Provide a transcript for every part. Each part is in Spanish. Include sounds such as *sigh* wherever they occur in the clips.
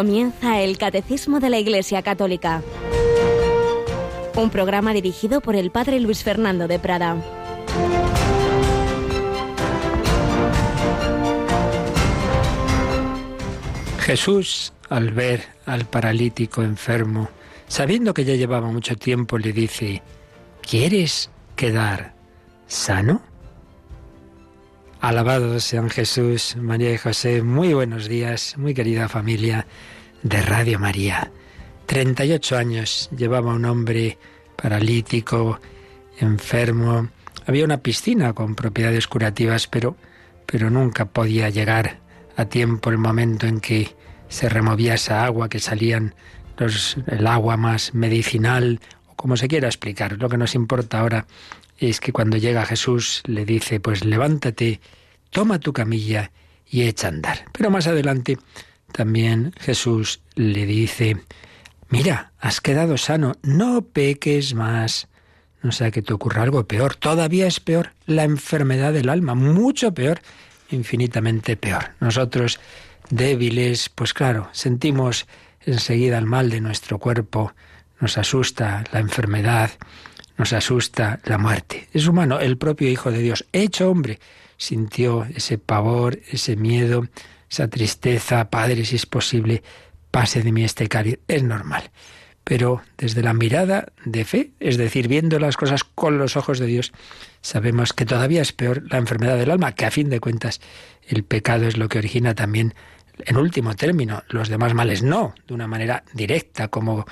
Comienza el Catecismo de la Iglesia Católica. Un programa dirigido por el Padre Luis Fernando de Prada. Jesús, al ver al paralítico enfermo, sabiendo que ya llevaba mucho tiempo, le dice, ¿quieres quedar sano? Alabado sean Jesús, María y José. Muy buenos días, muy querida familia de Radio María. 38 años llevaba un hombre paralítico, enfermo. Había una piscina con propiedades curativas, pero, pero nunca podía llegar a tiempo el momento en que se removía esa agua, que salían los, el agua más medicinal, o como se quiera explicar. Lo que nos importa ahora es que cuando llega Jesús le dice, pues levántate, toma tu camilla y echa a andar. Pero más adelante también Jesús le dice, mira, has quedado sano, no peques más. No sea que te ocurra algo peor. Todavía es peor la enfermedad del alma, mucho peor, infinitamente peor. Nosotros, débiles, pues claro, sentimos enseguida el mal de nuestro cuerpo, nos asusta la enfermedad, nos asusta la muerte. Es humano, el propio Hijo de Dios, hecho hombre, sintió ese pavor, ese miedo, esa tristeza, Padre, si es posible, pase de mí este cáliz. Es normal. Pero desde la mirada de fe, es decir, viendo las cosas con los ojos de Dios, sabemos que todavía es peor la enfermedad del alma, que a fin de cuentas el pecado es lo que origina también, en último término, los demás males, no de una manera directa, como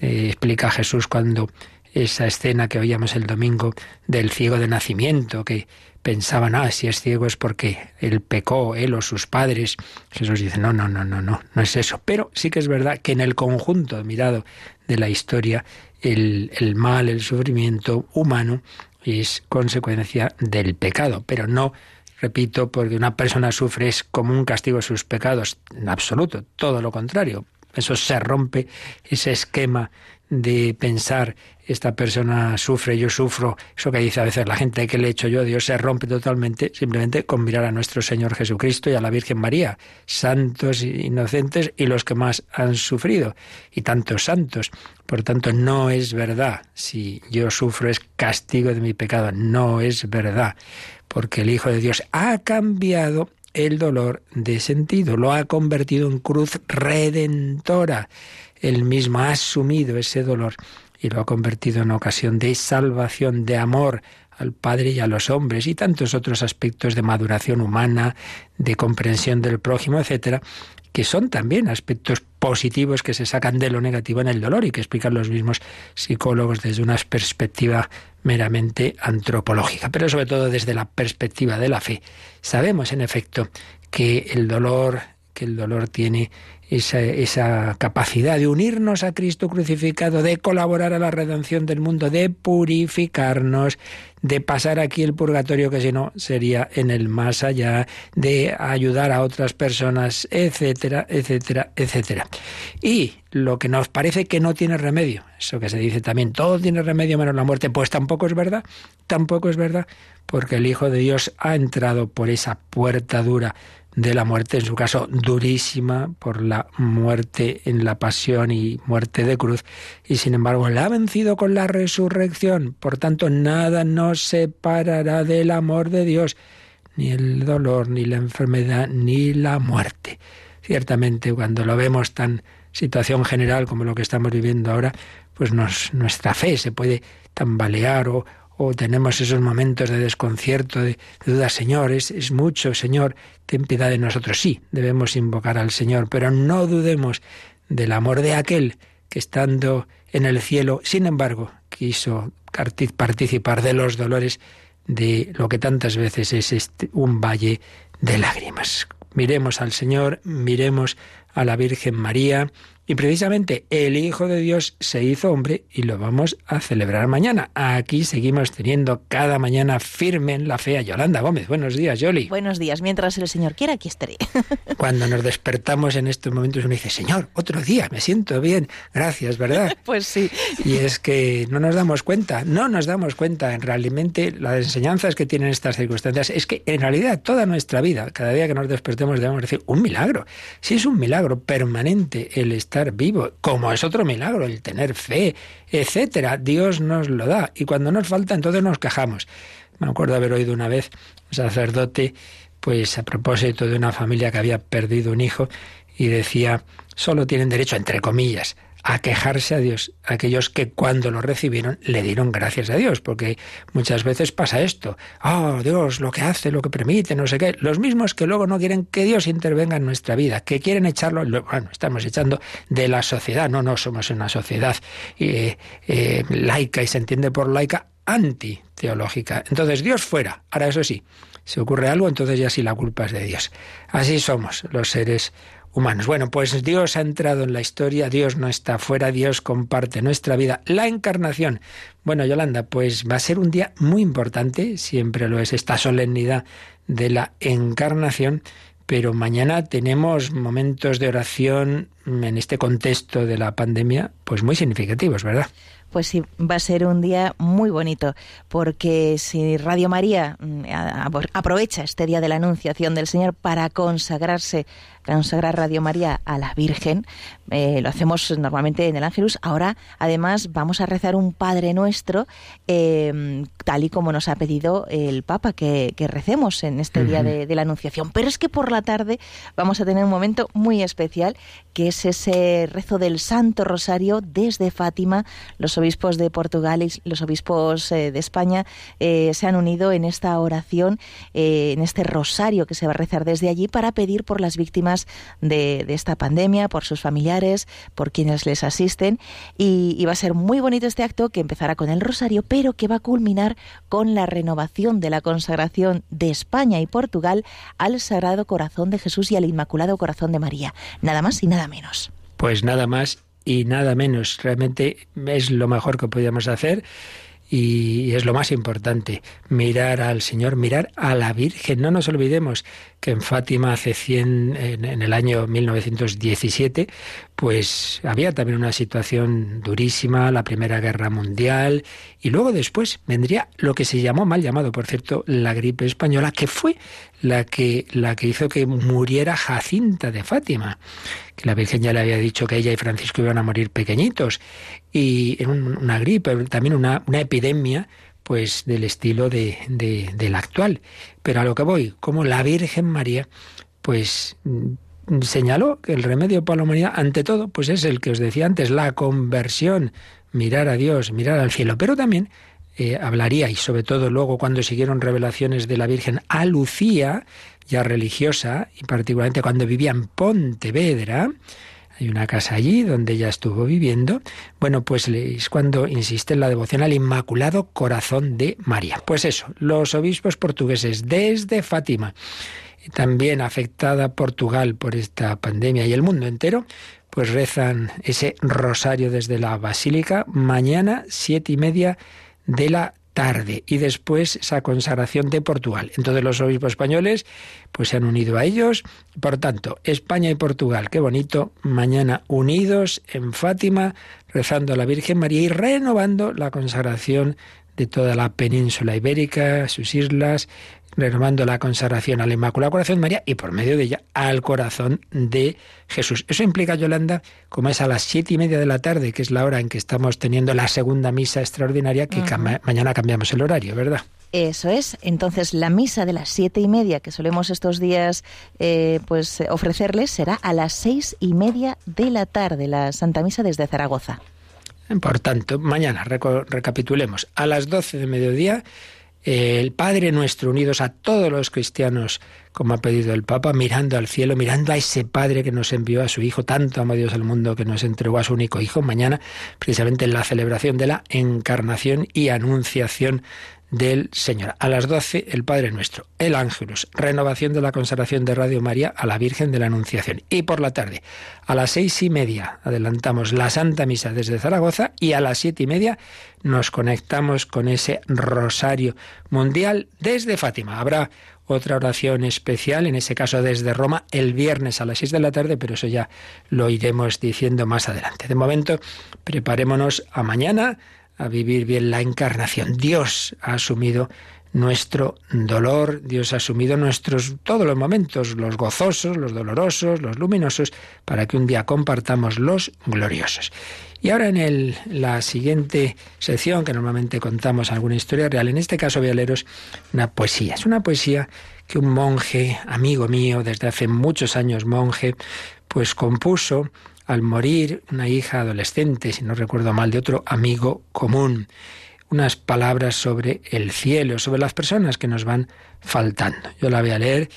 eh, explica Jesús cuando esa escena que oíamos el domingo del ciego de nacimiento, que pensaban, ah, si es ciego es porque él pecó, él o sus padres. Jesús dice, no, no, no, no, no, no es eso. Pero sí que es verdad que en el conjunto, mirado de la historia, el, el mal, el sufrimiento humano es consecuencia del pecado, pero no repito, porque una persona sufre es como un castigo de sus pecados, en absoluto, todo lo contrario. Eso se rompe, ese esquema de pensar esta persona sufre, yo sufro, eso que dice a veces la gente que le he hecho yo, Dios se rompe totalmente simplemente con mirar a nuestro Señor Jesucristo y a la Virgen María, santos inocentes y los que más han sufrido, y tantos santos. Por tanto, no es verdad. Si yo sufro es castigo de mi pecado, no es verdad, porque el Hijo de Dios ha cambiado el dolor de sentido, lo ha convertido en cruz redentora. Él mismo ha asumido ese dolor y lo ha convertido en ocasión de salvación, de amor al Padre y a los hombres y tantos otros aspectos de maduración humana, de comprensión del prójimo, etcétera, que son también aspectos positivos que se sacan de lo negativo en el dolor y que explican los mismos psicólogos desde una perspectiva meramente antropológica, pero sobre todo desde la perspectiva de la fe. Sabemos, en efecto, que el dolor, que el dolor tiene esa, capacidad de unirnos a Cristo crucificado, de colaborar a la redención del mundo, de purificarnos, de pasar aquí el purgatorio que si no sería en el más allá, de ayudar a otras personas, etcétera, etcétera, etcétera. Y lo que nos parece que no tiene remedio, eso que se dice también, todo tiene remedio menos la muerte, pues tampoco es verdad, tampoco es verdad, porque el Hijo de Dios ha entrado por esa puerta dura de la muerte, en su caso durísima por la muerte en la pasión y muerte de cruz, y sin embargo la ha vencido con la resurrección. Por tanto, nada nos separará del amor de Dios, ni el dolor, ni la enfermedad, ni la muerte. Ciertamente, cuando lo vemos tan situación general como lo que estamos viviendo ahora, pues nuestra fe se puede tambalear o, o tenemos esos momentos de desconcierto, de, duda, Señor, es, es, mucho, Señor, ten piedad de nosotros. Sí, debemos invocar al Señor, pero no dudemos del amor de aquel que estando en el cielo, sin embargo, quiso participar de los dolores de lo que tantas veces es este, un valle de lágrimas. Miremos al Señor, miremos a la Virgen María, y precisamente el Hijo de Dios se hizo hombre y lo vamos a celebrar mañana. Aquí seguimos teniendo cada mañana firme en la fe a Yolanda Gómez. Buenos días, Yoli. Buenos días. Mientras el Señor quiera, aquí estaré. *laughs* Cuando nos despertamos en estos momentos uno dice, Señor, otro día, me siento bien. Gracias, ¿verdad? *laughs* pues sí. Y es que no nos damos cuenta, no nos damos cuenta. En realmente las enseñanzas que tienen estas circunstancias es que en realidad toda nuestra vida, cada día que nos despertemos debemos decir, un milagro. Sí es un milagro milagro permanente el estar vivo, como es otro milagro el tener fe, etcétera. Dios nos lo da y cuando nos falta entonces nos quejamos. Me acuerdo haber oído una vez un sacerdote, pues a propósito de una familia que había perdido un hijo y decía, solo tienen derecho, entre comillas, a quejarse a Dios, aquellos que cuando lo recibieron le dieron gracias a Dios, porque muchas veces pasa esto, oh Dios, lo que hace, lo que permite, no sé qué, los mismos que luego no quieren que Dios intervenga en nuestra vida, que quieren echarlo, bueno, estamos echando de la sociedad, no, no somos una sociedad eh, eh, laica y se entiende por laica antiteológica. Entonces Dios fuera, ahora eso sí, si ocurre algo, entonces ya sí la culpa es de Dios. Así somos los seres humanos. Bueno, pues Dios ha entrado en la historia, Dios no está fuera, Dios comparte nuestra vida. La encarnación. Bueno, Yolanda, pues va a ser un día muy importante, siempre lo es esta solemnidad de la encarnación, pero mañana tenemos momentos de oración en este contexto de la pandemia, pues muy significativos, ¿verdad? Pues sí, va a ser un día muy bonito, porque si Radio María mm, aprovecha este día de la Anunciación del Señor para consagrarse consagrar Radio María a la Virgen. Eh, lo hacemos normalmente en el Ángelus. Ahora, además, vamos a rezar un Padre Nuestro, eh, tal y como nos ha pedido el Papa que, recemos en este día de, de, la Anunciación. Pero es que por la tarde vamos a tener un momento muy especial, que es ese rezo del Santo Rosario desde Fátima. Los obispos de Portugal y los obispos eh, de España se han unido en esta oración, en este rosario que se va a rezar desde allí para pedir por las víctimas de, esta pandemia, por sus familiares, por quienes les asisten. Y, va a ser muy bonito este acto que empezará con el rosario, pero que va a culminar con la renovación de la consagración de España y Portugal al Sagrado Corazón de Jesús y al Inmaculado Corazón de María. Nada más y nada menos. Pues nada más y nada menos. Realmente es lo mejor que podíamos hacer y es lo más importante, mirar al Señor, mirar a la Virgen. No nos olvidemos que en Fátima hace 100, en, el año 1917, pues había también una situación durísima, la Primera Guerra Mundial, y luego después vendría lo que se llamó, mal llamado, por cierto, la gripe española, que fue la que, la que hizo que muriera Jacinta de Fátima, que la Virgen ya le había dicho que ella y Francisco iban a morir pequeñitos, y en una gripe, también una, epidemia, pues del estilo de, de, del actual. Pero a lo que voy, como la Virgen María, pues mm, señaló que el remedio para la humanidad, ante todo, pues es el que os decía antes, la conversión, mirar a Dios, mirar al cielo, pero también eh, hablaría, y sobre todo luego cuando siguieron revelaciones de la Virgen a Lucía, ya religiosa, y particularmente cuando vivía en Pontevedra, hay una casa allí donde ella estuvo viviendo. Bueno, pues es cuando insiste en la devoción al Inmaculado Corazón de María. Pues eso, los obispos portugueses desde Fátima, también afectada Portugal por esta pandemia y el mundo entero, pues rezan ese rosario desde la basílica mañana siete y media de la tarde y después esa consagración de Portugal. Entonces los obispos españoles pues se han unido a ellos. Por tanto, España y Portugal, qué bonito, mañana unidos en Fátima, rezando a la Virgen María y renovando la consagración de toda la península ibérica, sus islas, renovando la consagración al Inmaculado Corazón de María y por medio de ella al corazón de Jesús. Eso implica, Yolanda, como es a las siete y media de la tarde, que es la hora en que estamos teniendo la segunda misa extraordinaria, que mañana cambiamos el horario, ¿verdad? Eso es. Entonces, la misa de las siete y media que solemos estos días eh, pues ofrecerles será a las seis y media de la tarde, la Santa Misa desde Zaragoza. Por tanto, mañana recapitulemos. A las doce de mediodía el Padre nuestro, unidos a todos los cristianos, como ha pedido el Papa, mirando al cielo, mirando a ese Padre que nos envió a su Hijo, tanto amó Dios al mundo que nos entregó a su único Hijo, mañana, precisamente en la celebración de la encarnación y anunciación del Señor. A las 12, el Padre Nuestro, el Ángelus, renovación de la consagración de Radio María a la Virgen de la Anunciación. Y por la tarde, a las seis y media, adelantamos la Santa Misa desde Zaragoza y a las siete y media nos conectamos con ese Rosario Mundial desde Fátima. Habrá otra oración especial, en ese caso desde Roma, el viernes a las seis de la tarde, pero eso ya lo iremos diciendo más adelante. De momento, preparémonos a mañana a vivir bien la encarnación. Dios ha asumido nuestro dolor, Dios ha asumido nuestros todos los momentos, los gozosos, los dolorosos, los luminosos, para que un día compartamos los gloriosos. Y ahora en el, la siguiente sección, que normalmente contamos alguna historia real, en este caso voy a leeros una poesía. Es una poesía que un monje, amigo mío, desde hace muchos años monje, pues compuso al morir una hija adolescente, si no recuerdo mal, de otro amigo común. Unas palabras sobre el cielo, sobre las personas que nos van faltando. Yo la voy a leer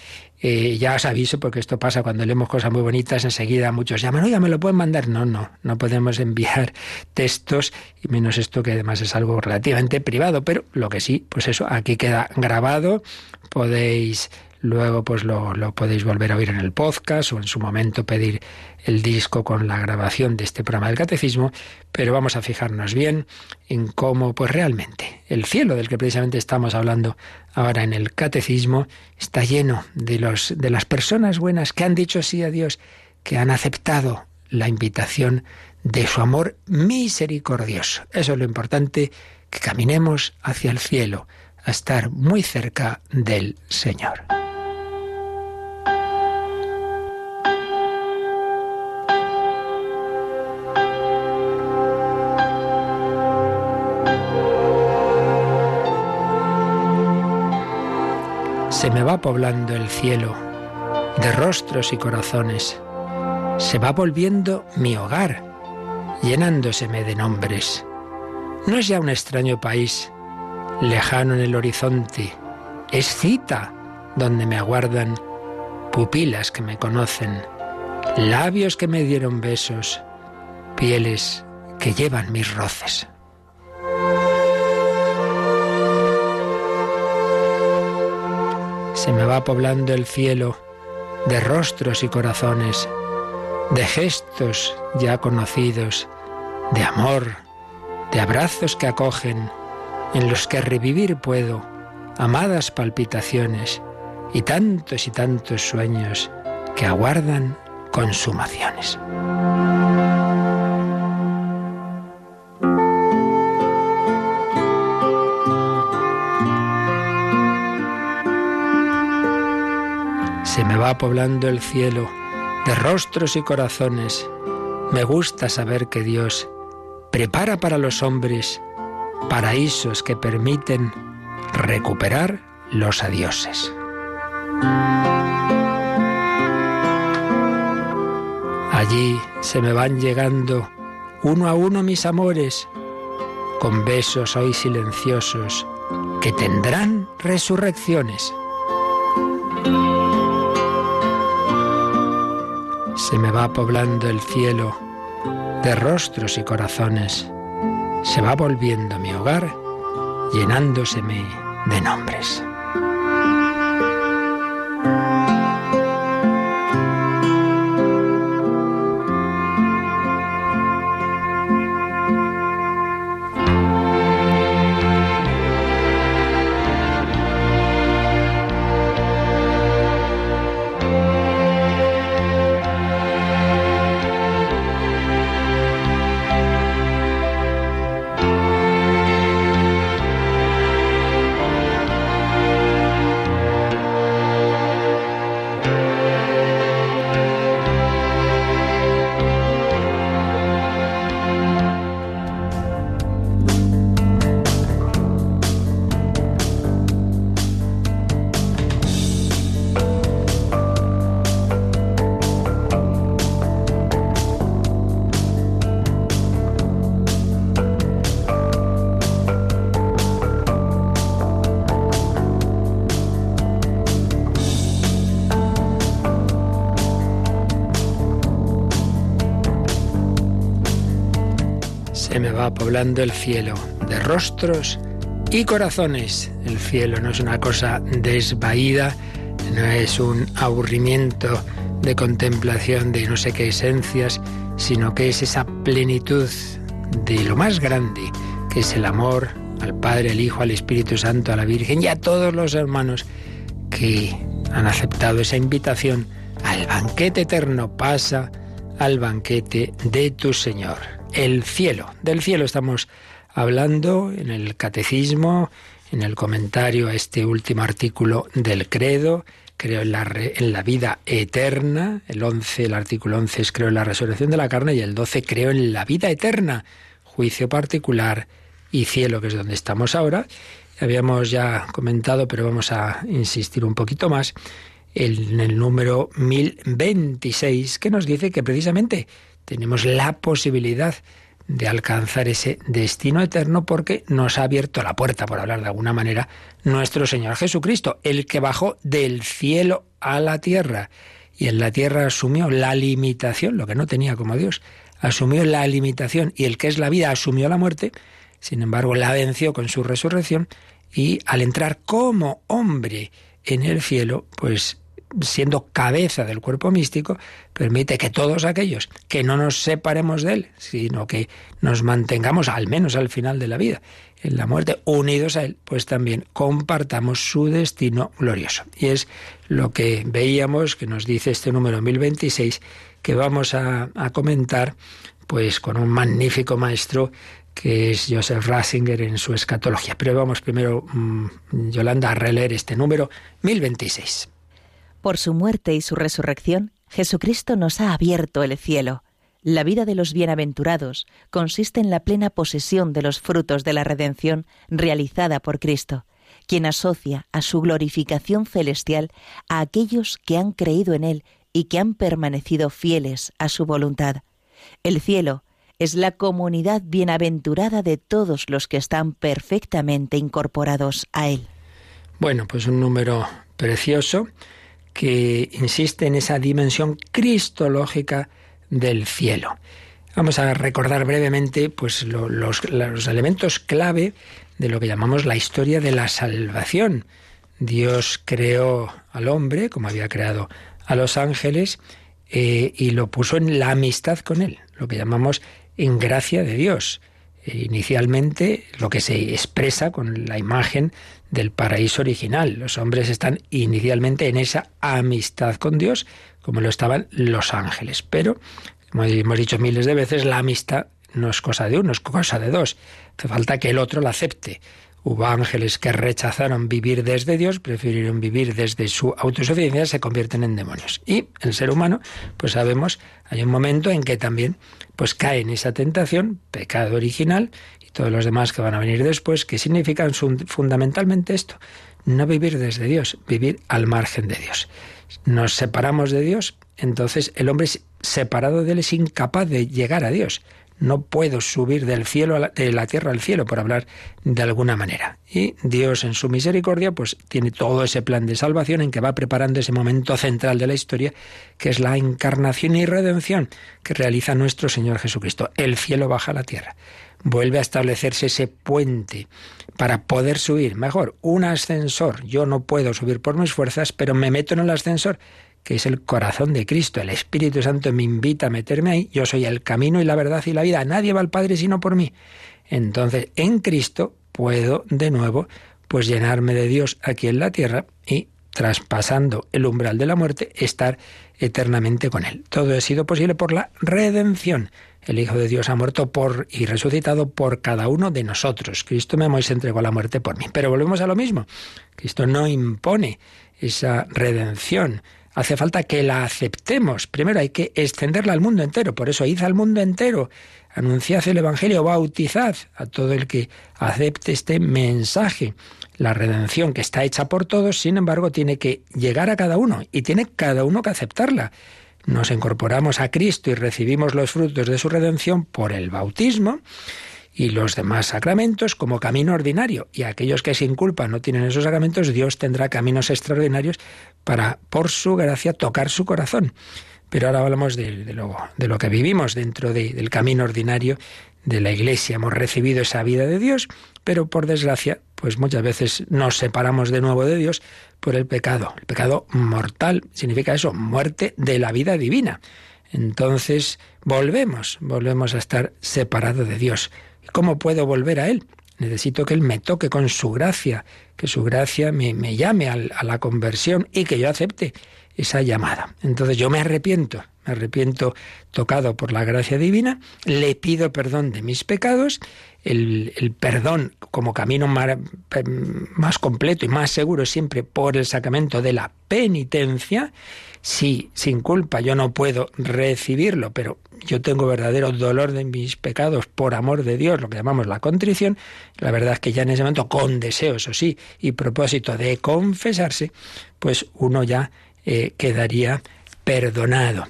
eh, ya os aviso porque esto pasa cuando leemos cosas muy bonitas, enseguida muchos llaman, oye, ¿me lo pueden mandar? No, no, no podemos enviar *laughs* textos y menos esto que además es algo relativamente privado, pero lo que sí, pues eso, aquí queda grabado, podéis Luego pues lo, podéis volver a oír en el podcast o en su momento pedir el disco con la grabación de este programa del catecismo, pero vamos a fijarnos bien en cómo pues realmente el cielo del que precisamente estamos hablando ahora en el catecismo está lleno de los de las personas buenas que han dicho sí a Dios, que han aceptado la invitación de su amor misericordioso. Eso es lo importante, que caminemos hacia el cielo, a estar muy cerca del Señor. Se me va poblando el cielo de rostros y corazones. Se va volviendo mi hogar, llenándoseme de nombres. No es ya un extraño país, lejano en el horizonte. Es cita donde me aguardan pupilas que me conocen, labios que me dieron besos, pieles que llevan mis roces. Se me va poblando el cielo de rostros y corazones, de gestos ya conocidos, de amor, de abrazos que acogen, en los que revivir puedo amadas palpitaciones y tantos y tantos sueños que aguardan consumaciones. Va poblando el cielo de rostros y corazones. Me gusta saber que Dios prepara para los hombres paraísos que permiten recuperar los adioses. Allí se me van llegando uno a uno mis amores, con besos hoy silenciosos que tendrán resurrecciones. Se me va poblando el cielo de rostros y corazones. Se va volviendo mi hogar, llenándoseme de nombres. Poblando el cielo de rostros y corazones. El cielo no es una cosa desvaída, no es un aburrimiento de contemplación de no sé qué esencias, sino que es esa plenitud de lo más grande, que es el amor al Padre, al Hijo, al Espíritu Santo, a la Virgen y a todos los hermanos que han aceptado esa invitación al banquete eterno. Pasa al banquete de tu Señor el cielo. Del cielo estamos hablando en el catecismo, en el comentario a este último artículo del credo, creo en la, en la vida eterna, el 11, el artículo 11 es creo en la resurrección de la carne y el 12 creo en la vida eterna, juicio particular y cielo, que es donde estamos ahora. Habíamos ya comentado, pero vamos a insistir un poquito más, en el número 1026, que nos dice que precisamente tenemos la posibilidad de alcanzar ese destino eterno porque nos ha abierto la puerta, por hablar de alguna manera, nuestro Señor Jesucristo, el que bajó del cielo a la tierra. Y en la tierra asumió la limitación, lo que no tenía como Dios, asumió la limitación y el que es la vida asumió la muerte, sin embargo la venció con su resurrección y al entrar como hombre en el cielo, pues siendo cabeza del cuerpo místico, permite que todos aquellos que no nos separemos de Él, sino que nos mantengamos al menos al final de la vida, en la muerte, unidos a Él, pues también compartamos su destino glorioso. Y es lo que veíamos, que nos dice este número 1026, que vamos a, comentar pues con un magnífico maestro que es Joseph Ratzinger en su escatología. Pero vamos primero, mm, Yolanda, a releer este número 1026. Por su muerte y su resurrección, Jesucristo nos ha abierto el cielo. La vida de los bienaventurados consiste en la plena posesión de los frutos de la redención realizada por Cristo, quien asocia a su glorificación celestial a aquellos que han creído en Él y que han permanecido fieles a su voluntad. El cielo es la comunidad bienaventurada de todos los que están perfectamente incorporados a Él. Bueno, pues un número precioso que insiste en esa dimensión cristológica del cielo. Vamos a recordar brevemente pues, los, elementos clave de lo que llamamos la historia de la salvación. Dios creó al hombre, como había creado a los ángeles, eh, y lo puso en la amistad con él, lo que llamamos en gracia de Dios. Eh, inicialmente, lo que se expresa con la imagen del paraíso original. Los hombres están inicialmente en esa amistad con Dios, como lo estaban los ángeles. Pero, como hemos dicho miles de veces, la amistad no es cosa de uno, es cosa de dos. Hace falta que el otro la acepte. Hubo ángeles que rechazaron vivir desde Dios, prefirieron vivir desde su autosuficiencia, se convierten en demonios. Y el ser humano, pues sabemos, hay un momento en que también pues cae en esa tentación, pecado original, todos los demás que van a venir después, que significan fundamentalmente esto, no vivir desde Dios, vivir al margen de Dios. Nos separamos de Dios, entonces el hombre separado de Él es incapaz de llegar a Dios. No puedo subir del cielo de la tierra al cielo, por hablar de alguna manera. Y Dios, en su misericordia, pues tiene todo ese plan de salvación en que va preparando ese momento central de la historia, que es la encarnación y redención que realiza nuestro Señor Jesucristo. El cielo baja a la tierra vuelve a establecerse ese puente para poder subir. Mejor, un ascensor. Yo no puedo subir por mis fuerzas, pero me meto en el ascensor, que es el corazón de Cristo. El Espíritu Santo me invita a meterme ahí. Yo soy el camino y la verdad y la vida. Nadie va al Padre sino por mí. Entonces, en Cristo puedo de nuevo pues llenarme de Dios aquí en la tierra y traspasando el umbral de la muerte, estar eternamente con Él. Todo ha sido posible por la redención. El Hijo de Dios ha muerto por y resucitado por cada uno de nosotros. Cristo me amó y se entregó a la muerte por mí. Pero volvemos a lo mismo. Cristo no impone esa redención. Hace falta que la aceptemos. Primero hay que extenderla al mundo entero. Por eso id al mundo entero. Anunciad el Evangelio, bautizad a todo el que acepte este mensaje. La redención que está hecha por todos, sin embargo, tiene que llegar a cada uno y tiene cada uno que aceptarla nos incorporamos a Cristo y recibimos los frutos de su redención por el bautismo y los demás sacramentos como camino ordinario. Y aquellos que sin culpa no tienen esos sacramentos, Dios tendrá caminos extraordinarios para, por su gracia, tocar su corazón. Pero ahora hablamos de, lo, de lo, que vivimos dentro del camino ordinario de la Iglesia. Hemos recibido esa vida de Dios, pero por desgracia, pues muchas veces nos separamos de nuevo de Dios por el pecado. El pecado mortal significa eso, muerte de la vida divina. Entonces volvemos, volvemos a estar separados de Dios. ¿Cómo puedo volver a Él? Necesito que Él me toque con su gracia, que su gracia me, me llame a la conversión y que yo acepte esa llamada. Entonces yo me arrepiento, me arrepiento tocado por la gracia divina, le pido perdón de mis pecados, el, perdón como camino más, completo y más seguro siempre por el sacramento de la penitencia, si sin culpa yo no puedo recibirlo, pero yo tengo verdadero dolor de mis pecados por amor de Dios, lo que llamamos la contrición, la verdad es que ya en ese momento, con deseo, eso sí, y propósito de confesarse, pues uno ya eh, quedaría perdonado.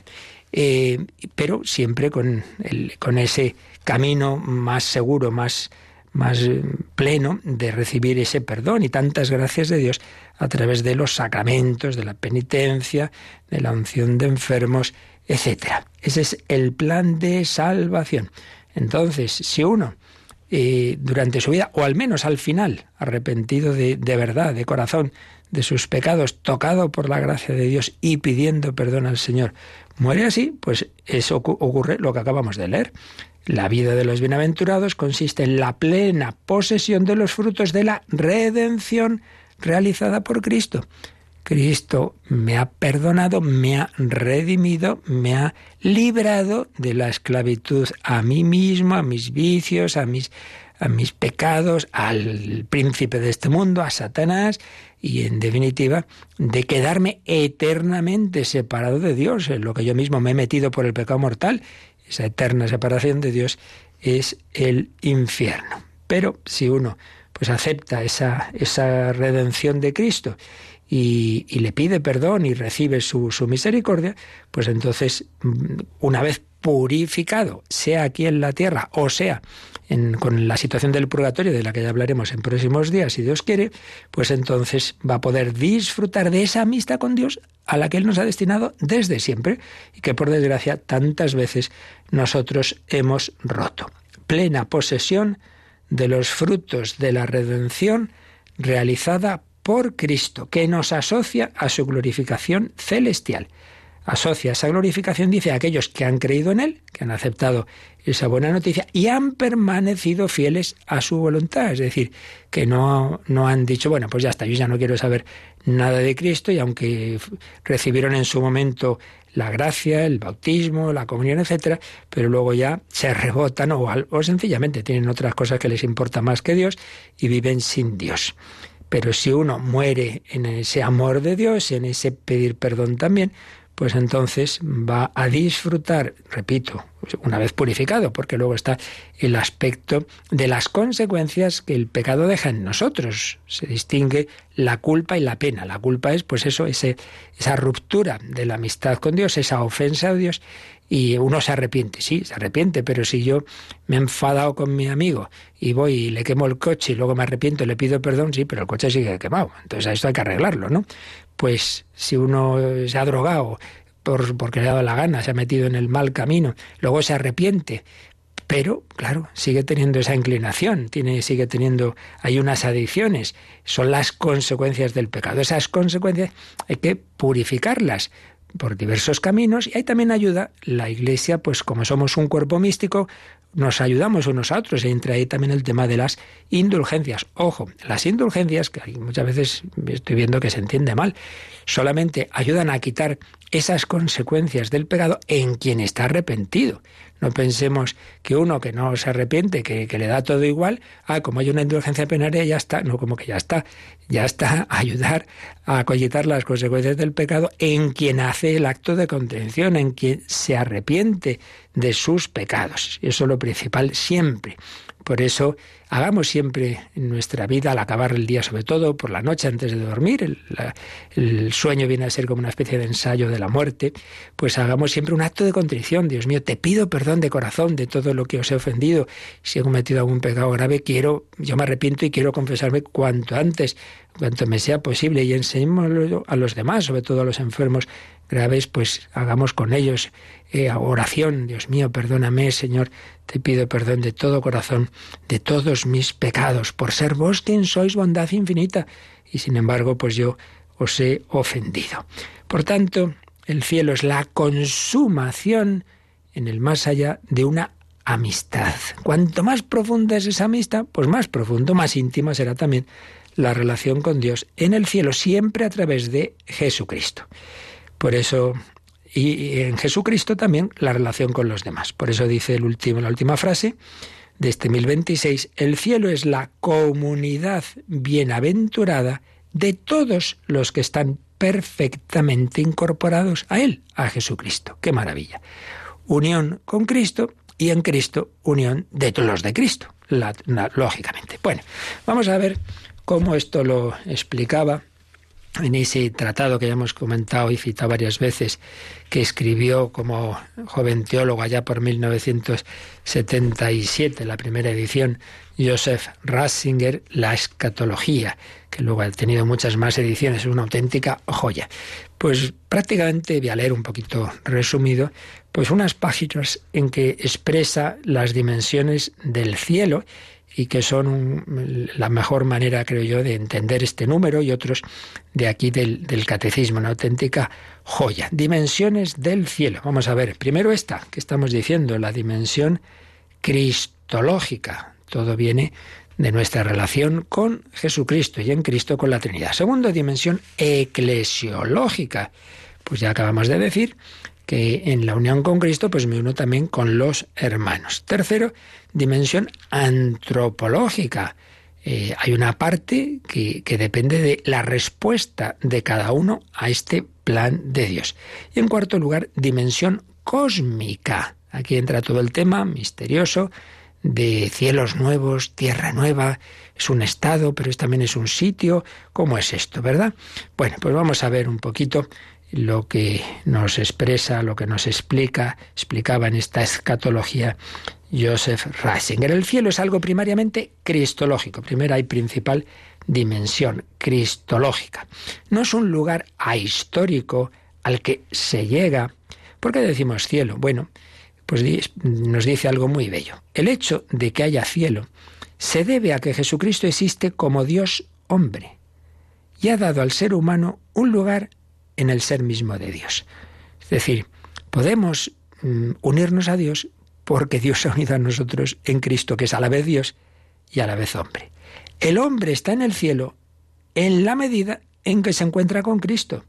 Eh, pero siempre con, el, con ese camino más seguro, más, más eh, pleno de recibir ese perdón y tantas gracias de Dios a través de los sacramentos, de la penitencia, de la unción de enfermos, etc. Ese es el plan de salvación. Entonces, si uno eh, durante su vida, o al menos al final, arrepentido de, de verdad, de corazón, de sus pecados, tocado por la gracia de Dios y pidiendo perdón al Señor, muere así, pues eso ocurre lo que acabamos de leer. La vida de los bienaventurados consiste en la plena posesión de los frutos de la redención realizada por Cristo. Cristo me ha perdonado, me ha redimido, me ha librado de la esclavitud a mí mismo, a mis vicios, a mis, a mis pecados, al príncipe de este mundo, a Satanás, y en definitiva de quedarme eternamente separado de Dios, en lo que yo mismo me he metido por el pecado mortal. Esa eterna separación de Dios es el infierno. Pero si uno pues acepta esa, esa redención de Cristo y, le pide perdón y recibe su, su misericordia, pues entonces, mm, una vez purificado, sea aquí en la tierra o sea con la situación del purgatorio, de la que ya hablaremos en próximos días, si Dios quiere, pues entonces va a poder disfrutar de esa amistad con Dios a la que Él nos ha destinado desde siempre y que por desgracia tantas veces nosotros hemos roto. Plena posesión de los frutos de la redención realizada por Cristo, que nos asocia a su glorificación celestial asocia esa glorificación, dice, a aquellos que han creído en Él, que han aceptado esa buena noticia y han permanecido fieles a su voluntad. Es decir, que no, no han dicho, bueno, pues ya está, yo ya no quiero saber nada de Cristo y aunque recibieron en su momento la gracia, el bautismo, la comunión, etcétera, pero luego ya se rebotan o, o sencillamente tienen otras cosas que les importa más que Dios y viven sin Dios. Pero si uno muere en ese amor de Dios, en ese pedir perdón también, pues entonces va a disfrutar, repito, una vez purificado, porque luego está el aspecto de las consecuencias que el pecado deja en nosotros. Se distingue la culpa y la pena. La culpa es, pues eso, ese, esa ruptura de la amistad con Dios, esa ofensa a Dios, y uno se arrepiente, sí, se arrepiente, pero si yo me he enfadado con mi amigo y voy y le quemo el coche y luego me arrepiento y le pido perdón, sí, pero el coche sigue quemado. Entonces a esto hay que arreglarlo, ¿no? Pues si uno se ha drogado por, porque le ha dado la gana, se ha metido en el mal camino, luego se arrepiente, pero claro, sigue teniendo esa inclinación, tiene, sigue teniendo, hay unas adicciones, son las consecuencias del pecado. Esas consecuencias hay que purificarlas por diversos caminos y ahí también ayuda la Iglesia, pues como somos un cuerpo místico, nos ayudamos unos a otros. Entra ahí también el tema de las indulgencias. Ojo, las indulgencias, que muchas veces estoy viendo que se entiende mal, solamente ayudan a quitar esas consecuencias del pecado en quien está arrepentido. No pensemos que uno que no se arrepiente, que, le da todo igual, ah, como hay una indulgencia penaria, ya está. No, como que ya está. Ya está *laughs* ayudar a cogitar las consecuencias del pecado en quien hace el acto de contención, en quien se arrepiente de sus pecados. Eso es lo principal siempre. Por eso hagamos siempre en nuestra vida, al acabar el día, sobre todo por la noche antes de dormir, el, sueño viene a ser como una especie de ensayo de la muerte, pues hagamos siempre un acto de contrición. Dios mío, te pido perdón de corazón de todo lo que os he ofendido. Si he cometido algún pecado grave, quiero, yo me arrepiento y quiero confesarme cuanto antes, cuanto me sea posible, y enseñémoslo a los demás, sobre todo a los enfermos graves, pues hagamos con ellos eh, oración. Dios mío, perdóname, Señor, te pido perdón de todo corazón, de todos mis pecados, por ser vos quien sois bondad infinita, y sin embargo, pues yo os he ofendido. Por tanto, el cielo es la consumación en el más allá de una amistad. Cuanto más profunda es esa amistad, pues más profundo, más íntima será también la relación con Dios en el cielo, siempre a través de Jesucristo. Por eso y en Jesucristo también la relación con los demás. Por eso dice el último, la última frase de este 1026, el cielo es la comunidad bienaventurada de todos los que están perfectamente incorporados a Él, a Jesucristo. ¡Qué maravilla! Unión con Cristo y en Cristo unión de los de Cristo, lógicamente. Bueno, vamos a ver cómo esto lo explicaba en ese tratado que ya hemos comentado y citado varias veces, que escribió como joven teólogo allá por 1977, la primera edición, Joseph Ratzinger, La escatología, que luego ha tenido muchas más ediciones, es una auténtica joya. Pues prácticamente voy a leer un poquito resumido, pues unas páginas en que expresa las dimensiones del cielo y que son la mejor manera, creo yo, de entender este número y otros de aquí del, catecismo, una auténtica joya. Dimensiones del cielo. Vamos a ver, primero esta que estamos diciendo, la dimensión cristológica. Todo viene de nuestra relación con Jesucristo y en Cristo con la Trinidad. Segundo, dimensión eclesiológica. Pues ya acabamos de decir que en la unión con Cristo pues me uno también con los hermanos. Tercero, dimensión antropológica. Eh, hay una parte que, que, depende de la respuesta de cada uno a este plan de Dios. Y en cuarto lugar, dimensión cósmica. Aquí entra todo el tema misterioso de cielos nuevos, tierra nueva, es un estado, pero también es un sitio. ¿Cómo es esto, verdad? Bueno, pues vamos a ver un poquito lo que nos expresa, lo que nos explica, explicaba en esta escatología Joseph Ratzinger. El cielo es algo primariamente cristológico, primera y principal dimensión cristológica. No es un lugar ahistórico al que se llega. ¿Por qué decimos cielo? Bueno, pues nos dice algo muy bello. El hecho de que haya cielo se debe a que Jesucristo existe como Dios hombre y ha dado al ser humano un lugar en el ser mismo de Dios. Es decir, podemos mm, unirnos a Dios porque Dios se ha unido a nosotros en Cristo, que es a la vez Dios y a la vez hombre. El hombre está en el cielo en la medida en que se encuentra con Cristo,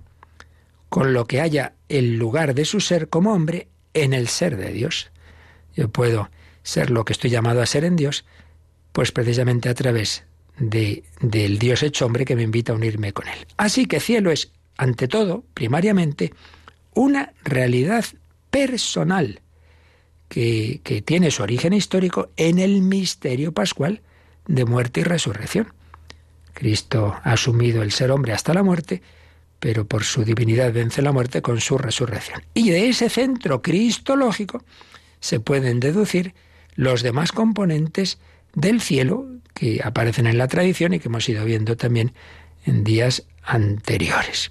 con lo que haya el lugar de su ser como hombre en el ser de Dios. Yo puedo ser lo que estoy llamado a ser en Dios, pues precisamente a través de, del Dios hecho hombre que me invita a unirme con Él. Así que cielo es ante todo, primariamente, una realidad personal que, tiene su origen histórico en el misterio pascual de muerte y resurrección. Cristo ha asumido el ser hombre hasta la muerte, pero por su divinidad vence la muerte con su resurrección. Y de ese centro cristológico se pueden deducir los demás componentes del cielo que aparecen en la tradición y que hemos ido viendo también en días anteriores.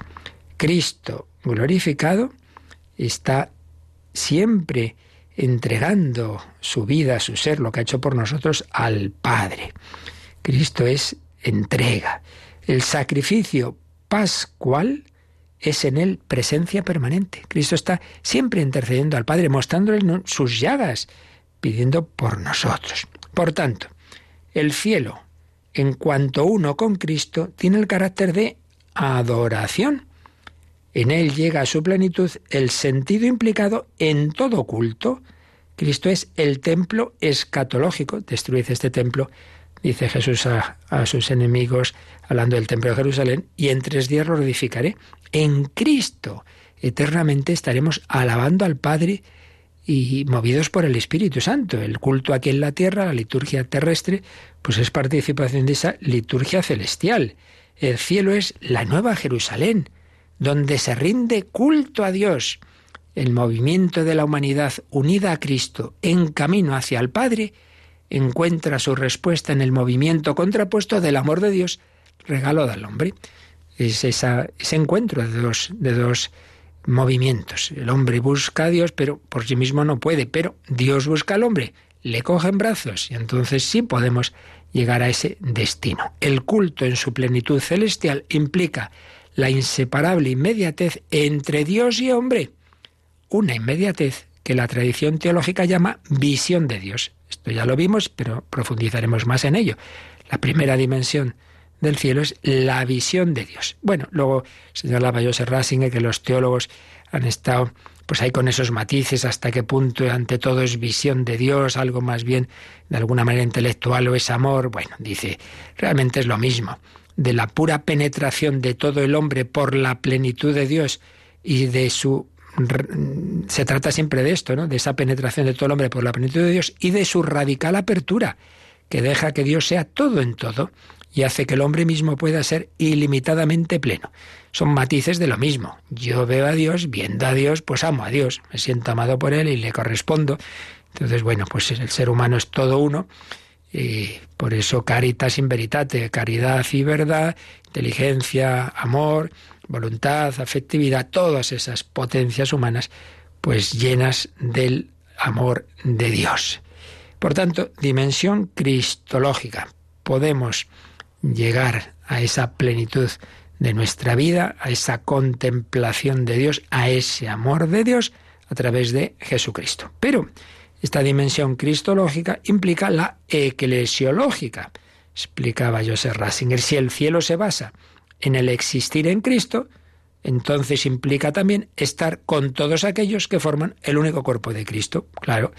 Cristo glorificado está siempre entregando su vida, su ser, lo que ha hecho por nosotros al Padre. Cristo es entrega. El sacrificio pascual es en él presencia permanente. Cristo está siempre intercediendo al Padre, mostrándole sus llagas, pidiendo por nosotros. Por tanto, el cielo, en cuanto uno con Cristo, tiene el carácter de adoración. En él llega a su plenitud el sentido implicado en todo culto. Cristo es el templo escatológico. Destruid este templo, dice Jesús a, sus enemigos, hablando del templo de Jerusalén, y en tres días lo edificaré. En Cristo eternamente estaremos alabando al Padre y movidos por el Espíritu Santo. El culto aquí en la tierra, la liturgia terrestre, pues es participación de esa liturgia celestial. El cielo es la nueva Jerusalén donde se rinde culto a Dios. El movimiento de la humanidad unida a Cristo en camino hacia el Padre encuentra su respuesta en el movimiento contrapuesto del amor de Dios, regalo del hombre. Es ese encuentro de dos, de dos movimientos. El hombre busca a Dios, pero por sí mismo no puede, pero Dios busca al hombre, le coge en brazos y entonces sí podemos llegar a ese destino. El culto en su plenitud celestial implica la inseparable inmediatez entre Dios y hombre. Una inmediatez que la tradición teológica llama visión de Dios. Esto ya lo vimos, pero profundizaremos más en ello. La primera dimensión del cielo es la visión de Dios. Bueno, luego señalaba Joseph Ratzinger que los teólogos han estado pues hay con esos matices hasta qué punto ante todo es visión de Dios, algo más bien de alguna manera intelectual o es amor. Bueno, dice, realmente es lo mismo. De la pura penetración de todo el hombre por la plenitud de Dios y de su se trata siempre de esto, ¿no? De esa penetración de todo el hombre por la plenitud de Dios y de su radical apertura, que deja que Dios sea todo en todo y hace que el hombre mismo pueda ser ilimitadamente pleno. Son matices de lo mismo. Yo veo a Dios, viendo a Dios, pues amo a Dios, me siento amado por Él y le correspondo. Entonces, bueno, pues el ser humano es todo uno. Y por eso caritas in veritate, caridad y verdad, inteligencia, amor, voluntad, afectividad, todas esas potencias humanas, pues llenas del amor de Dios. Por tanto, dimensión cristológica. Podemos llegar a esa plenitud de nuestra vida, a esa contemplación de Dios, a ese amor de Dios a través de Jesucristo. Pero esta dimensión cristológica implica la eclesiológica, explicaba Joseph Ratzinger. Si el cielo se basa en el existir en Cristo, entonces implica también estar con todos aquellos que forman el único cuerpo de Cristo. Claro,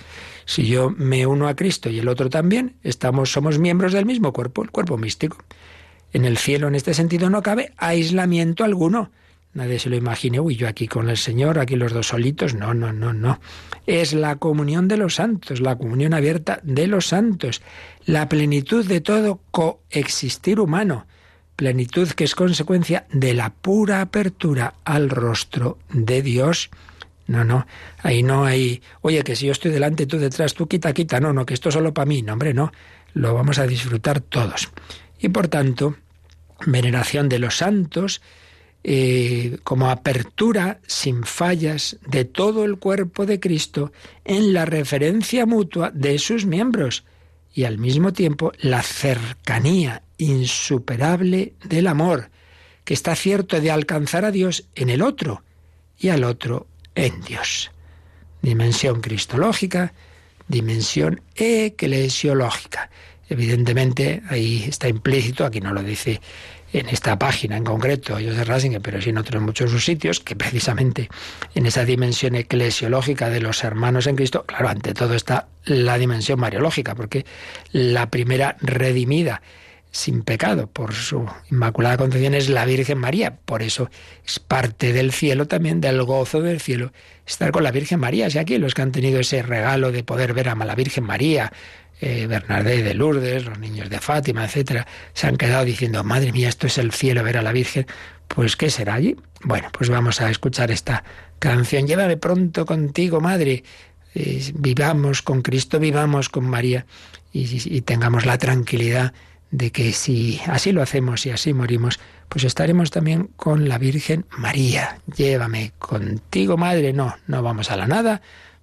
si yo me uno a Cristo y el otro también, estamos somos miembros del mismo cuerpo, el cuerpo místico. En el cielo, en este sentido, no cabe aislamiento alguno. Nadie se lo imagine, uy, yo aquí con el Señor, aquí los dos solitos. No, no, no, no. Es la comunión de los santos, la comunión abierta de los santos, la plenitud de todo coexistir humano plenitud que es consecuencia de la pura apertura al rostro de Dios. No, no, ahí no hay, oye, que si yo estoy delante, tú detrás, tú quita, quita, no, no, que esto es solo para mí, no, hombre, no, lo vamos a disfrutar todos. Y por tanto, veneración de los santos, eh, como apertura sin fallas de todo el cuerpo de Cristo en la referencia mutua de sus miembros y al mismo tiempo la cercanía insuperable del amor, que está cierto de alcanzar a Dios en el otro y al otro en Dios. Dimensión cristológica, dimensión eclesiológica. Evidentemente, ahí está implícito, aquí no lo dice en esta página en concreto, Joseph Ratzinger, pero sí en otros muchos sitios, que precisamente en esa dimensión eclesiológica de los hermanos en Cristo, claro, ante todo está la dimensión mariológica, porque la primera redimida sin pecado por su Inmaculada Concepción es la Virgen María. Por eso es parte del cielo también, del gozo del cielo, estar con la Virgen María. Si aquí los que han tenido ese regalo de poder ver a la Virgen María, eh, de Lourdes, los niños de Fátima, etcétera, se han quedado diciendo, madre mía, esto es el cielo, ver a la Virgen. Pues, ¿qué será allí? Bueno, pues vamos a escuchar esta canción. Llévame pronto contigo, madre. Vivamos con Cristo, vivamos con María y, tengamos la tranquilidad de que si así lo hacemos y así morimos, pues estaremos también con la Virgen María. Llévame contigo, madre. No, no vamos a la nada,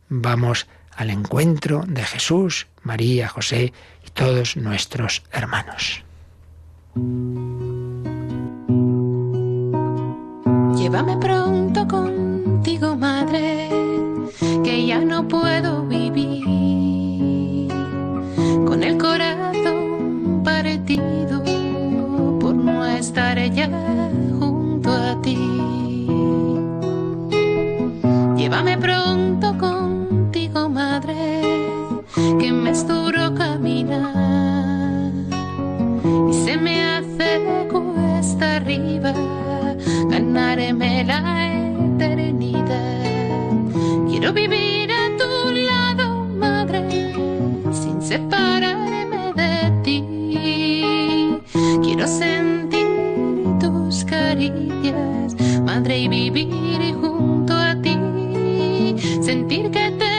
vamos al encuentro de Jesús, María, José y todos nuestros hermanos. Llévame pronto contigo, madre, que ya no puedo vivir con el corazón partido por no estar ya junto a ti. Llévame pronto contigo que me es duro caminar y se me hace cuesta arriba ganarme la eternidad. Quiero vivir a tu lado, madre, sin separarme de ti. Quiero sentir tus caricias, madre, y vivir junto a ti. Sentir que te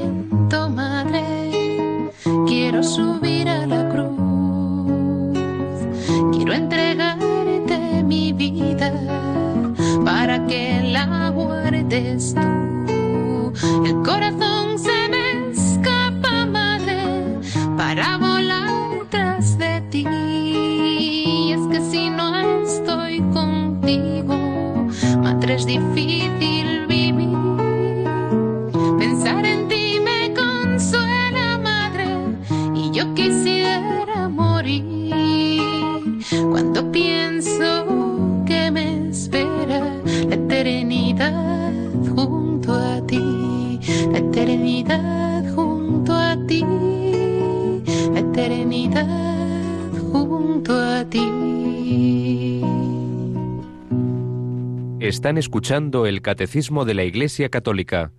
Están escuchando el Catecismo de la Iglesia Católica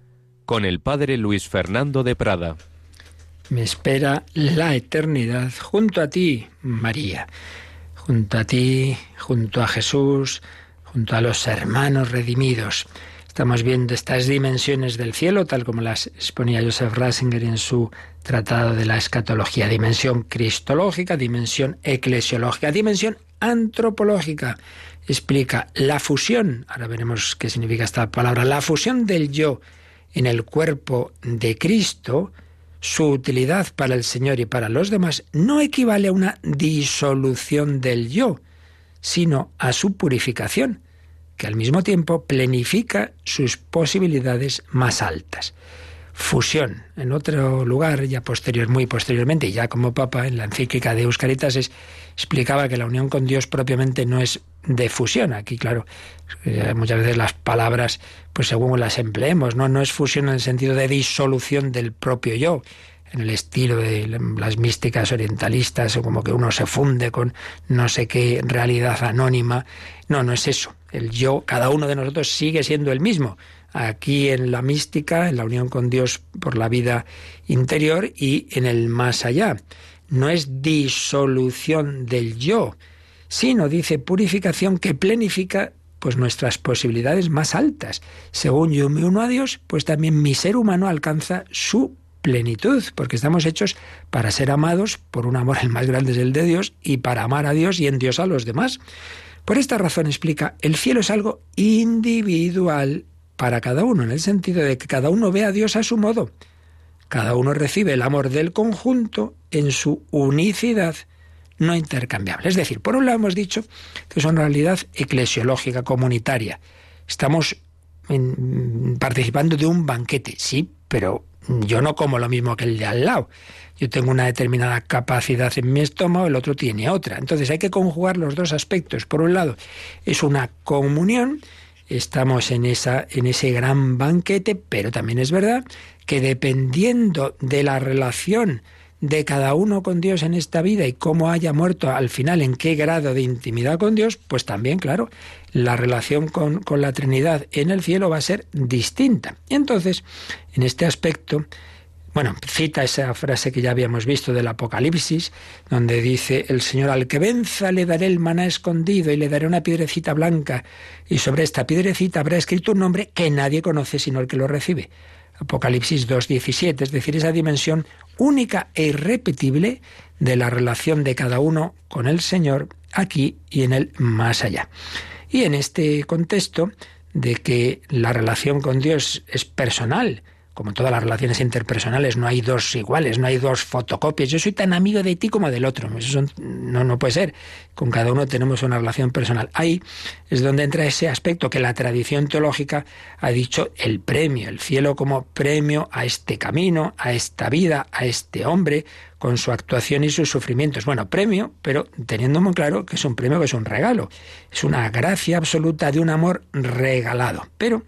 con el Padre Luis Fernando de Prada. Me espera la eternidad junto a ti, María. Junto a ti, junto a Jesús, junto a los hermanos redimidos. Estamos viendo estas dimensiones del cielo, tal como las exponía Joseph Ratzinger en su Tratado de la Escatología. Dimensión cristológica, dimensión eclesiológica, dimensión antropológica. Explica la fusión, ahora veremos qué significa esta palabra, la fusión del yo en el cuerpo de Cristo, su utilidad para el Señor y para los demás, no equivale a una disolución del yo, sino a su purificación que al mismo tiempo plenifica sus posibilidades más altas. Fusión. En otro lugar, ya posterior, muy posteriormente, ya como Papa, en la encíclica de Euscaritas, explicaba que la unión con Dios propiamente no es de fusión. Aquí, claro, eh, muchas veces las palabras, pues según las empleemos, ¿no? no es fusión en el sentido de disolución del propio yo, en el estilo de las místicas orientalistas, o como que uno se funde con no sé qué realidad anónima. No, no es eso. El yo, cada uno de nosotros sigue siendo el mismo. Aquí en la mística, en la unión con Dios por la vida interior y en el más allá. No es disolución del yo, sino, dice, purificación que plenifica pues nuestras posibilidades más altas. Según yo me uno a Dios, pues también mi ser humano alcanza su plenitud, porque estamos hechos para ser amados por un amor el más grande es el de Dios y para amar a Dios y en Dios a los demás. Por esta razón explica, el cielo es algo individual para cada uno, en el sentido de que cada uno ve a Dios a su modo. Cada uno recibe el amor del conjunto en su unicidad no intercambiable. Es decir, por un lado hemos dicho que es una realidad eclesiológica, comunitaria. Estamos participando de un banquete, sí, pero yo no como lo mismo que el de al lado. Yo tengo una determinada capacidad en mi estómago, el otro tiene otra. Entonces hay que conjugar los dos aspectos. Por un lado, es una comunión, estamos en, esa, en ese gran banquete, pero también es verdad que dependiendo de la relación de cada uno con Dios en esta vida y cómo haya muerto al final, en qué grado de intimidad con Dios, pues también, claro, la relación con, con la Trinidad en el cielo va a ser distinta. Y entonces, en este aspecto, bueno, cita esa frase que ya habíamos visto del Apocalipsis, donde dice, el Señor al que venza le daré el maná escondido y le daré una piedrecita blanca, y sobre esta piedrecita habrá escrito un nombre que nadie conoce sino el que lo recibe. Apocalipsis 2.17, es decir, esa dimensión única e irrepetible de la relación de cada uno con el Señor aquí y en el más allá. Y en este contexto de que la relación con Dios es personal, como todas las relaciones interpersonales, no hay dos iguales, no hay dos fotocopias. Yo soy tan amigo de ti como del otro. Eso no, no puede ser. Con cada uno tenemos una relación personal. Ahí es donde entra ese aspecto que la tradición teológica ha dicho el premio, el cielo como premio a este camino, a esta vida, a este hombre, con su actuación y sus sufrimientos. Bueno, premio, pero teniendo muy claro que es un premio, que es un regalo. Es una gracia absoluta de un amor regalado. Pero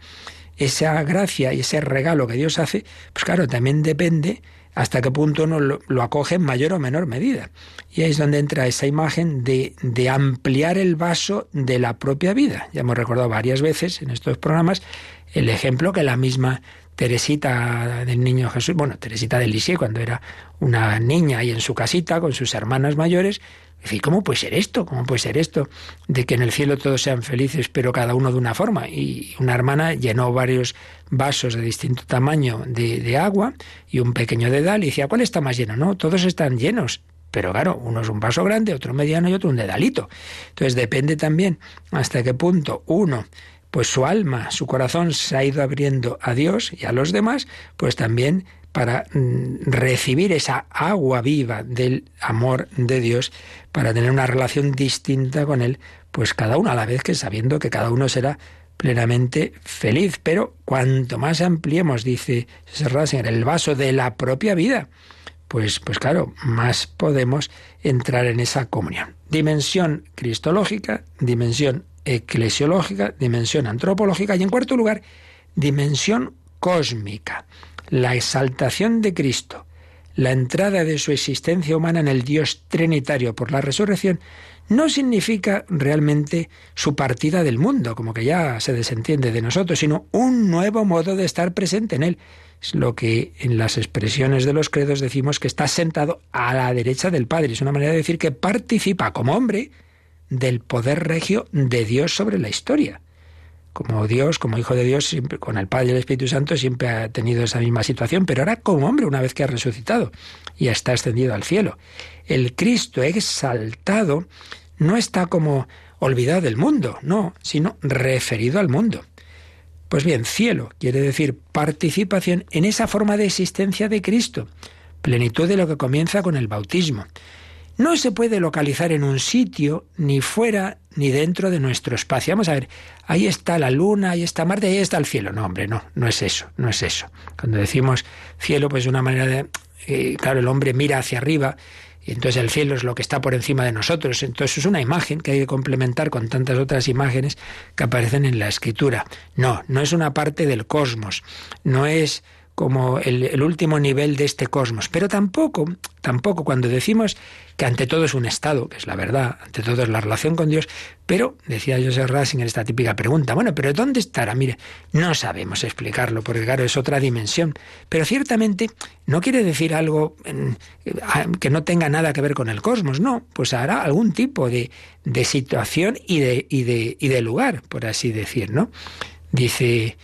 esa gracia y ese regalo que Dios hace, pues claro, también depende hasta qué punto uno lo, acoge en mayor o menor medida. Y ahí es donde entra esa imagen de, de, ampliar el vaso de la propia vida. Ya hemos recordado varias veces en estos programas el ejemplo que la misma Teresita del Niño Jesús, bueno, Teresita de Lisieux, cuando era una niña ahí en su casita con sus hermanas mayores, decir, ¿cómo puede ser esto? ¿Cómo puede ser esto? De que en el cielo todos sean felices, pero cada uno de una forma. Y una hermana llenó varios vasos de distinto tamaño de, de agua y un pequeño dedal y decía, ¿cuál está más lleno? No, todos están llenos. Pero claro, uno es un vaso grande, otro mediano y otro un dedalito. Entonces depende también hasta qué punto uno pues su alma, su corazón se ha ido abriendo a Dios y a los demás, pues también para mm, recibir esa agua viva del amor de Dios, para tener una relación distinta con Él, pues cada uno a la vez que sabiendo que cada uno será plenamente feliz. Pero cuanto más ampliemos, dice Ratzinger, el vaso de la propia vida, pues, pues claro, más podemos entrar en esa comunión. Dimensión cristológica, dimensión eclesiológica, dimensión antropológica y en cuarto lugar, dimensión cósmica. La exaltación de Cristo, la entrada de su existencia humana en el Dios trinitario por la resurrección, no significa realmente su partida del mundo, como que ya se desentiende de nosotros, sino un nuevo modo de estar presente en él. Es lo que en las expresiones de los credos decimos que está sentado a la derecha del Padre. Es una manera de decir que participa como hombre del poder regio de Dios sobre la historia. Como Dios, como Hijo de Dios, con el Padre y el Espíritu Santo siempre ha tenido esa misma situación, pero ahora como hombre una vez que ha resucitado y está ascendido al cielo. El Cristo exaltado no está como olvidado del mundo, no, sino referido al mundo. Pues bien, cielo quiere decir participación en esa forma de existencia de Cristo, plenitud de lo que comienza con el bautismo. No se puede localizar en un sitio, ni fuera ni dentro de nuestro espacio. Vamos a ver, ahí está la luna, ahí está Marte, ahí está el cielo. No, hombre, no, no es eso, no es eso. Cuando decimos cielo, pues es una manera de... Eh, claro, el hombre mira hacia arriba y entonces el cielo es lo que está por encima de nosotros. Entonces es una imagen que hay que complementar con tantas otras imágenes que aparecen en la escritura. No, no es una parte del cosmos, no es como el, último nivel de este cosmos. Pero tampoco, tampoco cuando decimos que ante todo es un estado, que es la verdad, ante todo es la relación con Dios, pero, decía Joseph en esta típica pregunta, bueno, pero ¿dónde estará? Mire, no sabemos explicarlo, porque claro, es otra dimensión. Pero ciertamente no quiere decir algo que no tenga nada que ver con el cosmos, no, pues hará algún tipo de, de situación y de, y, de, y de lugar, por así decir, ¿no? Dice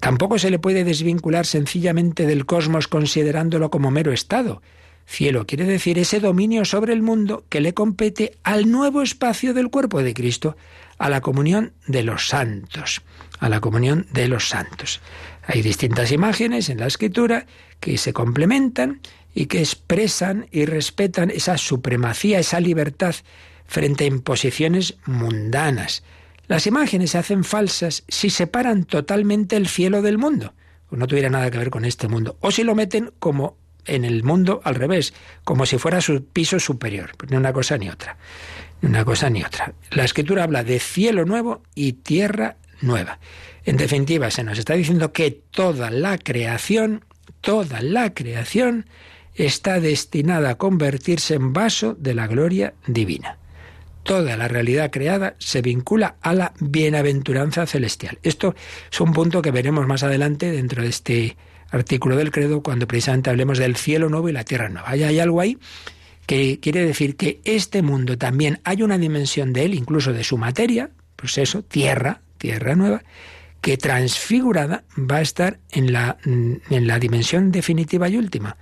Tampoco se le puede desvincular sencillamente del cosmos considerándolo como mero estado. Cielo quiere decir ese dominio sobre el mundo que le compete al nuevo espacio del cuerpo de Cristo, a la comunión de los santos, a la comunión de los santos. Hay distintas imágenes en la escritura que se complementan y que expresan y respetan esa supremacía, esa libertad frente a imposiciones mundanas. Las imágenes se hacen falsas si separan totalmente el cielo del mundo, o no tuviera nada que ver con este mundo, o si lo meten como en el mundo al revés, como si fuera su piso superior, pues ni una cosa ni otra, ni una cosa ni otra. La escritura habla de cielo nuevo y tierra nueva. En definitiva, se nos está diciendo que toda la creación, toda la creación está destinada a convertirse en vaso de la gloria divina toda la realidad creada se vincula a la bienaventuranza celestial. Esto es un punto que veremos más adelante dentro de este artículo del credo cuando precisamente hablemos del cielo nuevo y la tierra nueva. Hay, algo ahí que quiere decir que este mundo también hay una dimensión de él, incluso de su materia, pues eso, tierra, tierra nueva, que transfigurada va a estar en la, en la dimensión definitiva y última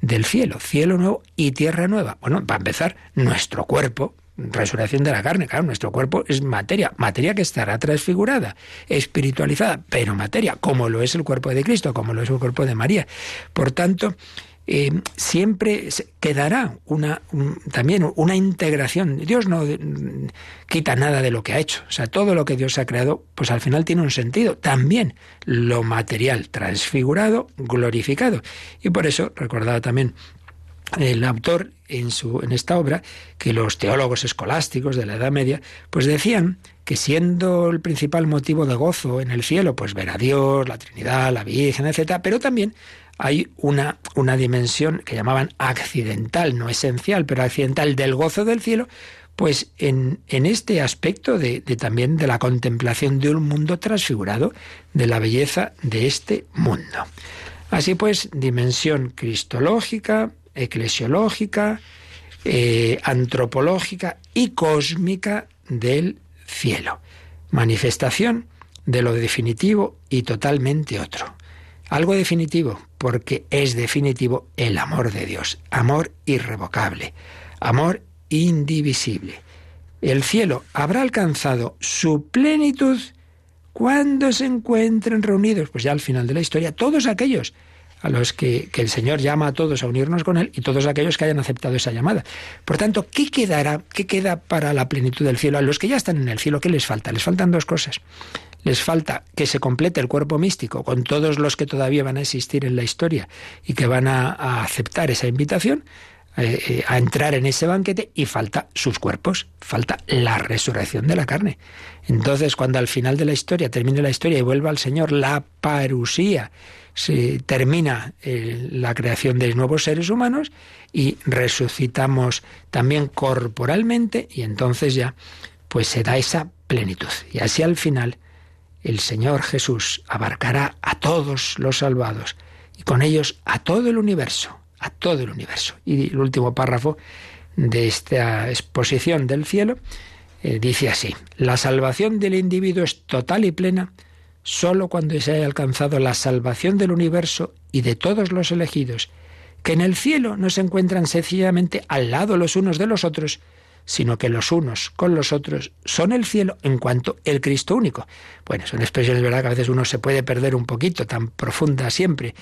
del cielo, cielo nuevo y tierra nueva. Bueno, para empezar, nuestro cuerpo, resurrección de la carne. Claro, nuestro cuerpo es materia, materia que estará transfigurada, espiritualizada, pero materia, como lo es el cuerpo de Cristo, como lo es el cuerpo de María. Por tanto, eh, siempre quedará una, también una integración. Dios no quita nada de lo que ha hecho. O sea, todo lo que Dios ha creado, pues al final tiene un sentido. También lo material transfigurado, glorificado. Y por eso, recordaba también el autor en, su, en esta obra que los teólogos escolásticos de la Edad Media pues decían que siendo el principal motivo de gozo en el cielo pues ver a Dios, la Trinidad, la Virgen, etcétera, pero también hay una, una dimensión que llamaban accidental, no esencial, pero accidental del gozo del cielo, pues en, en este aspecto de, de, también de la contemplación de un mundo transfigurado, de la belleza de este mundo. Así pues, dimensión cristológica, eclesiológica, eh, antropológica y cósmica del cielo. Manifestación de lo definitivo y totalmente otro. Algo definitivo, porque es definitivo el amor de Dios, amor irrevocable, amor indivisible. El cielo habrá alcanzado su plenitud cuando se encuentren reunidos, pues ya al final de la historia, todos aquellos a los que, el Señor llama a todos a unirnos con Él y todos aquellos que hayan aceptado esa llamada. Por tanto, ¿qué quedará? ¿Qué queda para la plenitud del cielo? A los que ya están en el cielo, ¿qué les falta? Les faltan dos cosas. les falta que se complete el cuerpo místico con todos los que todavía van a existir en la historia y que van a, aceptar esa invitación, eh, eh, a entrar en ese banquete y falta sus cuerpos, falta la resurrección de la carne. Entonces, cuando al final de la historia termine la historia y vuelva al Señor la parusía, se termina eh, la creación de nuevos seres humanos y resucitamos también corporalmente y entonces ya pues se da esa plenitud. Y así al final el Señor Jesús abarcará a todos los salvados y con ellos a todo el universo, a todo el universo. Y el último párrafo de esta exposición del cielo eh, dice así, la salvación del individuo es total y plena sólo cuando se haya alcanzado la salvación del universo y de todos los elegidos, que en el cielo no se encuentran sencillamente al lado los unos de los otros, sino que los unos con los otros son el cielo en cuanto el Cristo único. Bueno, son expresiones, ¿verdad?, que a veces uno se puede perder un poquito, tan profunda siempre,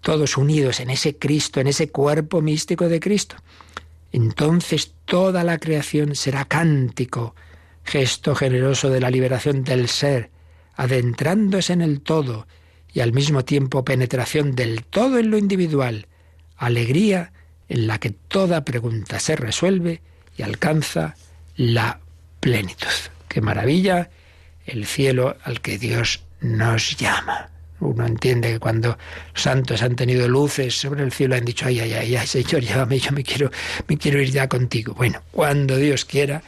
todos unidos en ese Cristo, en ese cuerpo místico de Cristo. Entonces toda la creación será cántico, gesto generoso de la liberación del ser, adentrándose en el todo y al mismo tiempo penetración del todo en lo individual, alegría en la que toda pregunta se resuelve y alcanza la plenitud. Qué maravilla el cielo al que Dios nos llama. Uno entiende que cuando santos han tenido luces sobre el cielo han dicho, ay, ay, ay, ay Señor, llévame, yo me quiero, me quiero ir ya contigo. Bueno, cuando Dios quiera,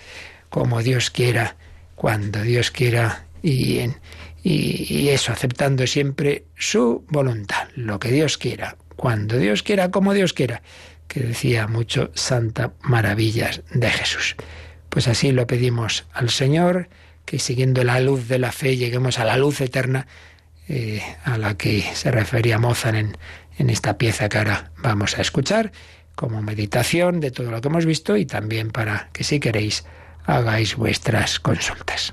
como Dios quiera, cuando Dios quiera y, en, y eso, aceptando siempre su voluntad, lo que Dios quiera, cuando Dios quiera, como Dios quiera que decía mucho Santa Maravillas de Jesús. Pues así lo pedimos al Señor, que siguiendo la luz de la fe lleguemos a la luz eterna eh, a la que se refería Mozart en, en esta pieza que ahora vamos a escuchar, como meditación de todo lo que hemos visto y también para que si queréis hagáis vuestras consultas.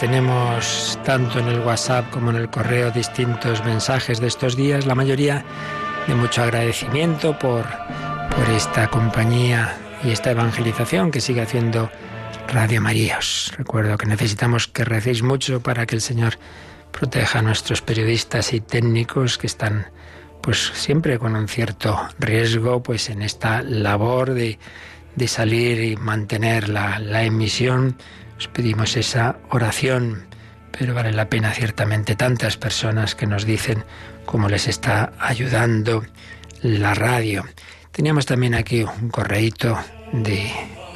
tenemos tanto en el WhatsApp como en el correo distintos mensajes de estos días, la mayoría de mucho agradecimiento por, por esta compañía y esta evangelización que sigue haciendo Radio María. Os recuerdo que necesitamos que recéis mucho para que el Señor proteja a nuestros periodistas y técnicos que están pues siempre con un cierto riesgo pues en esta labor de, de salir y mantener la, la emisión os pedimos esa oración, pero vale la pena ciertamente tantas personas que nos dicen cómo les está ayudando la radio. Teníamos también aquí un correíto de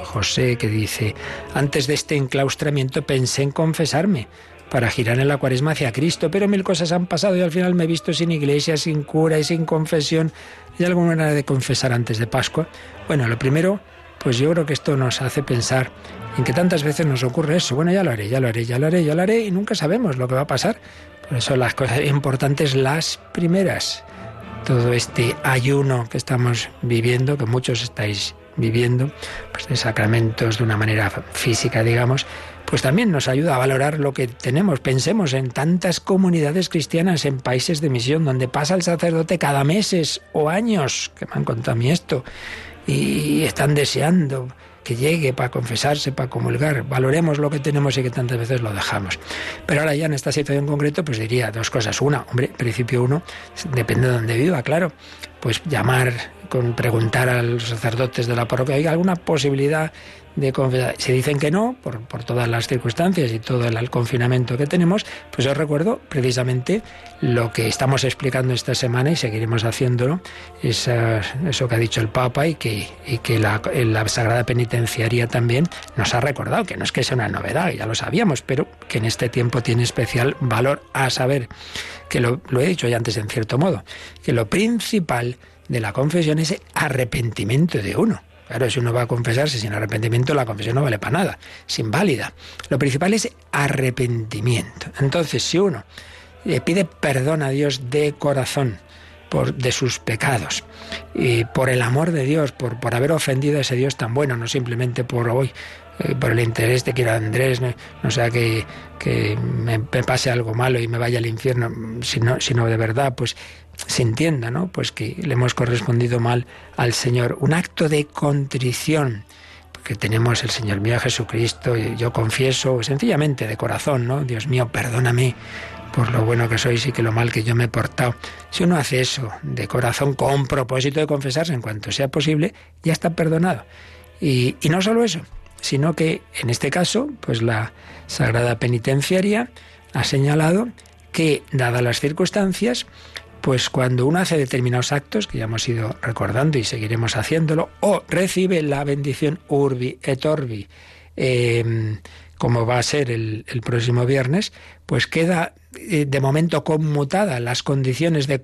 José que dice, antes de este enclaustramiento pensé en confesarme para girar en la cuaresma hacia Cristo, pero mil cosas han pasado y al final me he visto sin iglesia, sin cura y sin confesión. ¿Hay alguna manera de confesar antes de Pascua? Bueno, lo primero, pues yo creo que esto nos hace pensar en que tantas veces nos ocurre eso. Bueno, ya lo haré, ya lo haré, ya lo haré, ya lo haré y nunca sabemos lo que va a pasar. Por eso las cosas importantes, las primeras. Todo este ayuno que estamos viviendo, que muchos estáis viviendo, pues de sacramentos de una manera física, digamos, pues también nos ayuda a valorar lo que tenemos. Pensemos en tantas comunidades cristianas en países de misión donde pasa el sacerdote cada meses o años, que me han contado a mí esto, y están deseando que llegue para confesarse, para comulgar. Valoremos lo que tenemos y que tantas veces lo dejamos. Pero ahora ya en esta situación en concreto, pues diría dos cosas. Una, hombre, principio uno, depende de dónde viva, claro. Pues llamar, con preguntar a los sacerdotes de la parroquia, ¿hay alguna posibilidad de confesar. Si dicen que no, por, por todas las circunstancias y todo el, el, confinamiento que tenemos, pues os recuerdo precisamente lo que estamos explicando esta semana y seguiremos haciéndolo, esa, eso que ha dicho el Papa y que, y que la, la, Sagrada Penitenciaria también nos ha recordado, que no es que sea una novedad, ya lo sabíamos, pero que en este tiempo tiene especial valor a saber, que lo, lo he dicho ya antes en cierto modo, que lo principal de la confesión es arrepentimiento de uno. Claro, si uno va a confesarse sin arrepentimiento, la confesión no vale para nada, es inválida. Lo principal es arrepentimiento. Entonces, si uno le pide perdón a Dios de corazón por, de sus pecados, y por el amor de Dios, por, por haber ofendido a ese Dios tan bueno, no simplemente por hoy, eh, por el interés de que era Andrés, no, sea que, que me, me, pase algo malo y me vaya al infierno, sino, sino de verdad, pues se entienda, ¿no? Pues que le hemos correspondido mal al Señor. Un acto de contrición, porque tenemos el Señor mío Jesucristo, yo confieso sencillamente de corazón, ¿no? Dios mío, perdóname por lo bueno que sois y que lo mal que yo me he portado. Si uno hace eso de corazón con propósito de confesarse en cuanto sea posible, ya está perdonado. Y, y no solo eso, sino que en este caso, pues la Sagrada Penitenciaria ha señalado que, dadas las circunstancias, pues cuando uno hace determinados actos, que ya hemos ido recordando y seguiremos haciéndolo, o recibe la bendición urbi et orbi, eh, como va a ser el, el próximo viernes, pues queda eh, de momento conmutada las condiciones de,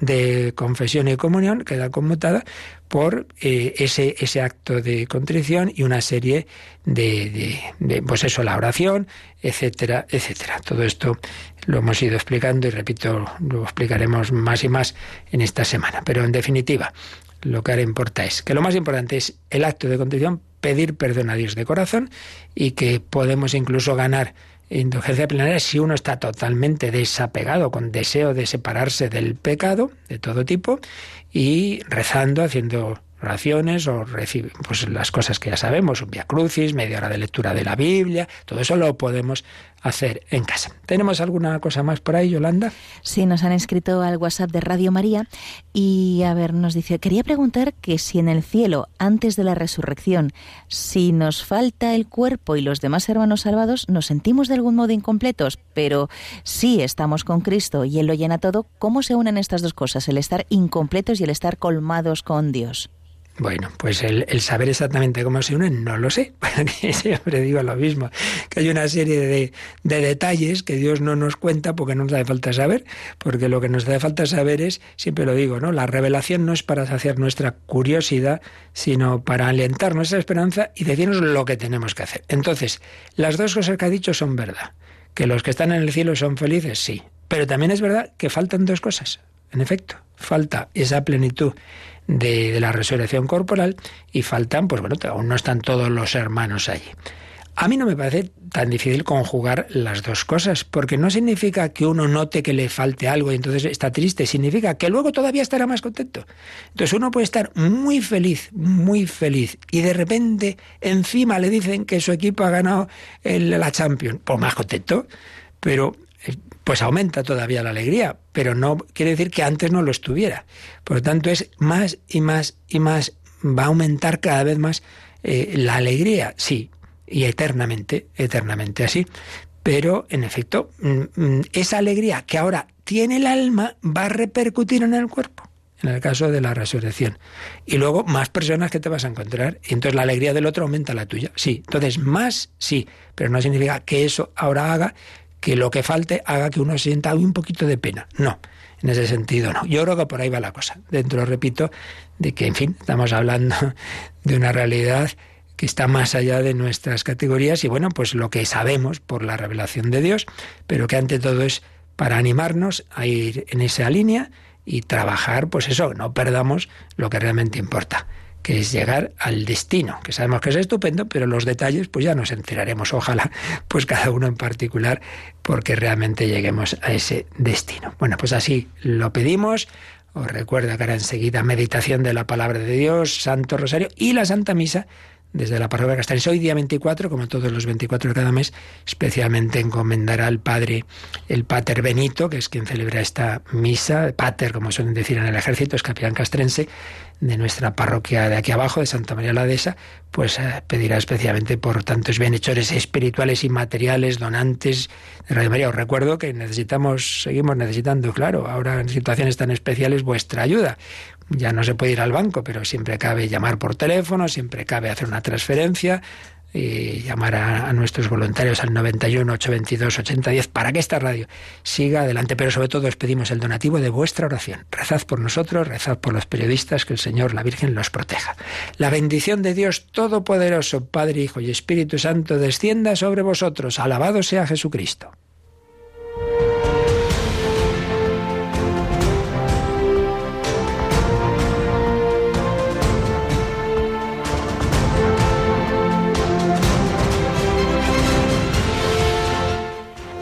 de, confesión y comunión, queda conmutada por eh, ese, ese acto de contrición y una serie de, de, de, pues eso, la oración, etcétera, etcétera. Todo esto lo hemos ido explicando y repito, lo explicaremos más y más en esta semana. Pero en definitiva, lo que ahora importa es que lo más importante es el acto de contrición, pedir perdón a Dios de corazón y que podemos incluso ganar indulgencia plenaria si uno está totalmente desapegado, con deseo de separarse del pecado de todo tipo y rezando, haciendo oraciones o recibe pues las cosas que ya sabemos, un via crucis, media hora de lectura de la Biblia, todo eso lo podemos hacer en casa. ¿Tenemos alguna cosa más por ahí, Yolanda? Sí, nos han escrito al WhatsApp de Radio María y a ver, nos dice, quería preguntar que si en el cielo, antes de la resurrección, si nos falta el cuerpo y los demás hermanos salvados, nos sentimos de algún modo incompletos, pero si estamos con Cristo y Él lo llena todo, ¿cómo se unen estas dos cosas, el estar incompletos y el estar colmados con Dios? Bueno, pues el, el, saber exactamente cómo se unen, no lo sé, *laughs* siempre digo lo mismo, que hay una serie de, de, detalles que Dios no nos cuenta porque no nos hace falta saber, porque lo que nos hace falta saber es, siempre lo digo, ¿no? La revelación no es para saciar nuestra curiosidad, sino para alentar nuestra esperanza y decirnos lo que tenemos que hacer. Entonces, las dos cosas que ha dicho son verdad. Que los que están en el cielo son felices, sí. Pero también es verdad que faltan dos cosas. En efecto, falta esa plenitud de, la resurrección corporal y faltan, pues bueno, aún no están todos los hermanos allí. A mí no me parece tan difícil conjugar las dos cosas, porque no significa que uno note que le falte algo y entonces está triste, significa que luego todavía estará más contento. Entonces uno puede estar muy feliz, muy feliz, y de repente encima le dicen que su equipo ha ganado el, la Champions, pues más contento, pero pues aumenta todavía la alegría, pero no quiere decir que antes no lo estuviera. Por lo tanto, es más y más y más, va a aumentar cada vez más eh, la alegría, sí, y eternamente, eternamente así. Pero, en efecto, mm, mm, esa alegría que ahora tiene el alma va a repercutir en el cuerpo, en el caso de la resurrección. Y luego más personas que te vas a encontrar. Y entonces la alegría del otro aumenta la tuya. Sí, entonces más sí, pero no significa que eso ahora haga que lo que falte haga que uno sienta un poquito de pena. No, en ese sentido no. Yo creo que por ahí va la cosa. Dentro, repito, de que, en fin, estamos hablando *laughs* de una realidad que está más allá de nuestras categorías y bueno, pues lo que sabemos por la revelación de Dios, pero que ante todo es para animarnos a ir en esa línea y trabajar, pues eso, no perdamos lo que realmente importa, que es llegar al destino, que sabemos que es estupendo, pero los detalles pues ya nos enteraremos, ojalá, pues cada uno en particular, porque realmente lleguemos a ese destino. Bueno, pues así lo pedimos. Os recuerdo que ahora enseguida meditación de la palabra de Dios, Santo Rosario y la Santa Misa desde la parroquia Castells. Hoy día 24, como todos los 24 de cada mes, especialmente encomendará al Padre, el Pater Benito, que es quien celebra esta misa, Pater, como suelen decir en el ejército, es capellán castrense, de nuestra parroquia de aquí abajo, de Santa María la Dehesa, pues eh, pedirá especialmente por tantos bienhechores espirituales y materiales, donantes de Radio María. Os recuerdo que necesitamos, seguimos necesitando, claro, ahora en situaciones tan especiales, vuestra ayuda. Ya no se puede ir al banco, pero siempre cabe llamar por teléfono, siempre cabe hacer una transferencia y llamar a, nuestros voluntarios al 91 822 8010 para que esta radio siga adelante. Pero sobre todo os pedimos el donativo de vuestra oración. Rezad por nosotros, rezad por los periodistas, que el Señor, la Virgen, los proteja. La bendición de Dios Todopoderoso, Padre, Hijo y Espíritu Santo, descienda sobre vosotros. Alabado sea Jesucristo.